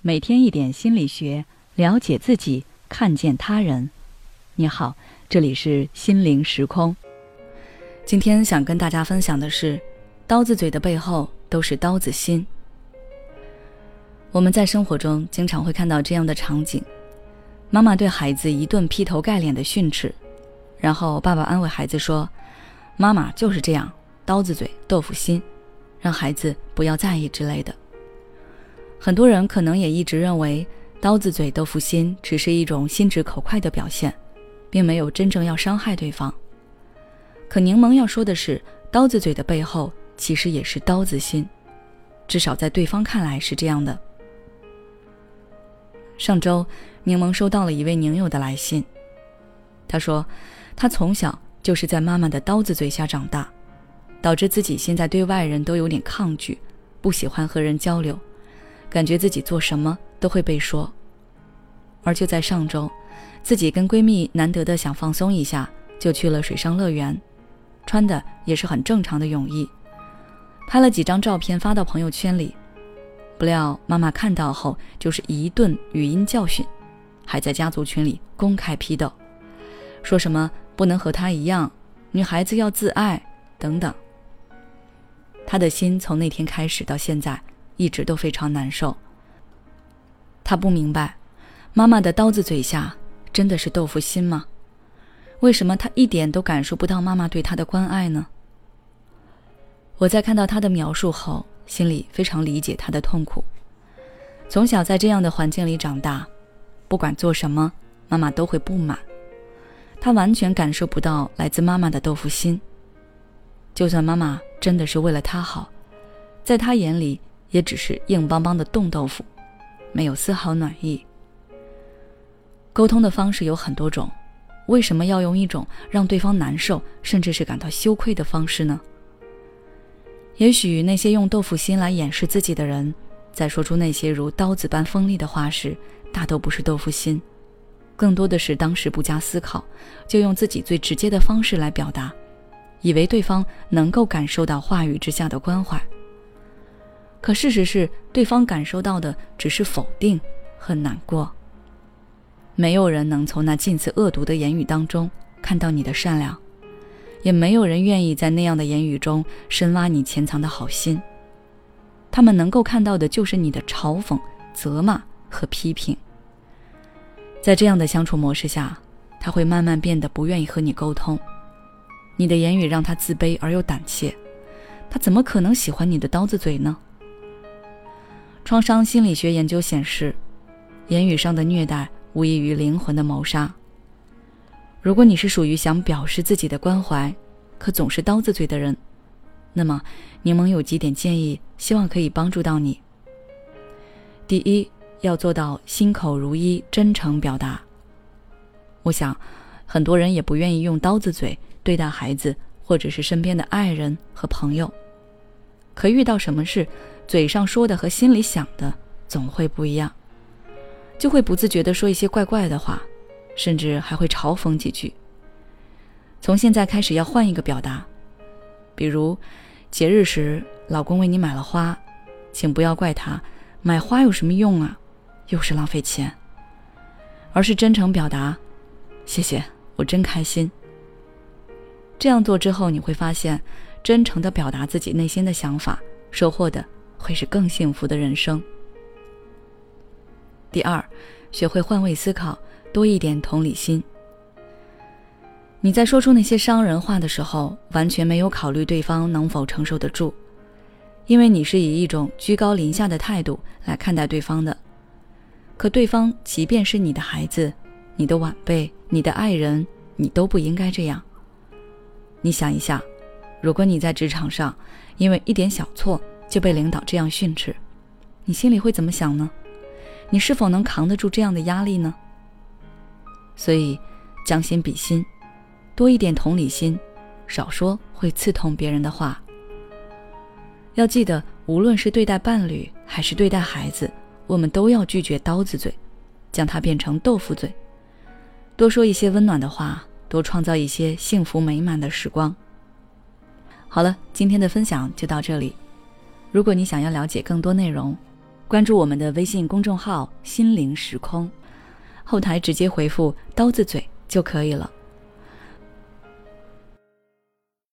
每天一点心理学，了解自己，看见他人。你好，这里是心灵时空。今天想跟大家分享的是，刀子嘴的背后都是刀子心。我们在生活中经常会看到这样的场景：妈妈对孩子一顿劈头盖脸的训斥，然后爸爸安慰孩子说：“妈妈就是这样，刀子嘴豆腐心，让孩子不要在意之类的。”很多人可能也一直认为“刀子嘴豆腐心”只是一种心直口快的表现，并没有真正要伤害对方。可柠檬要说的是，刀子嘴的背后其实也是刀子心，至少在对方看来是这样的。上周，柠檬收到了一位宁友的来信。他说，他从小就是在妈妈的刀子嘴下长大，导致自己现在对外人都有点抗拒，不喜欢和人交流，感觉自己做什么都会被说。而就在上周，自己跟闺蜜难得的想放松一下，就去了水上乐园，穿的也是很正常的泳衣，拍了几张照片发到朋友圈里。不料妈妈看到后就是一顿语音教训，还在家族群里公开批斗，说什么不能和她一样，女孩子要自爱等等。他的心从那天开始到现在一直都非常难受。他不明白，妈妈的刀子嘴下真的是豆腐心吗？为什么他一点都感受不到妈妈对他的关爱呢？我在看到他的描述后。心里非常理解他的痛苦。从小在这样的环境里长大，不管做什么，妈妈都会不满。他完全感受不到来自妈妈的豆腐心。就算妈妈真的是为了他好，在他眼里也只是硬邦邦的冻豆腐，没有丝毫暖意。沟通的方式有很多种，为什么要用一种让对方难受，甚至是感到羞愧的方式呢？也许那些用豆腐心来掩饰自己的人，在说出那些如刀子般锋利的话时，大都不是豆腐心，更多的是当时不加思考，就用自己最直接的方式来表达，以为对方能够感受到话语之下的关怀。可事实是，对方感受到的只是否定和难过。没有人能从那近似恶毒的言语当中看到你的善良。也没有人愿意在那样的言语中深挖你潜藏的好心。他们能够看到的就是你的嘲讽、责骂和批评。在这样的相处模式下，他会慢慢变得不愿意和你沟通。你的言语让他自卑而又胆怯，他怎么可能喜欢你的刀子嘴呢？创伤心理学研究显示，言语上的虐待无异于灵魂的谋杀。如果你是属于想表示自己的关怀，可总是刀子嘴的人，那么柠檬有几点建议，希望可以帮助到你。第一，要做到心口如一，真诚表达。我想，很多人也不愿意用刀子嘴对待孩子，或者是身边的爱人和朋友。可遇到什么事，嘴上说的和心里想的总会不一样，就会不自觉的说一些怪怪的话。甚至还会嘲讽几句。从现在开始要换一个表达，比如节日时老公为你买了花，请不要怪他，买花有什么用啊，又是浪费钱。而是真诚表达，谢谢，我真开心。这样做之后，你会发现，真诚的表达自己内心的想法，收获的会是更幸福的人生。第二，学会换位思考。多一点同理心。你在说出那些伤人话的时候，完全没有考虑对方能否承受得住，因为你是以一种居高临下的态度来看待对方的。可对方即便是你的孩子、你的晚辈、你的爱人，你都不应该这样。你想一下，如果你在职场上因为一点小错就被领导这样训斥，你心里会怎么想呢？你是否能扛得住这样的压力呢？所以，将心比心，多一点同理心，少说会刺痛别人的话。要记得，无论是对待伴侣还是对待孩子，我们都要拒绝刀子嘴，将它变成豆腐嘴，多说一些温暖的话，多创造一些幸福美满的时光。好了，今天的分享就到这里。如果你想要了解更多内容，关注我们的微信公众号“心灵时空”，后台直接回复“刀子嘴”就可以了。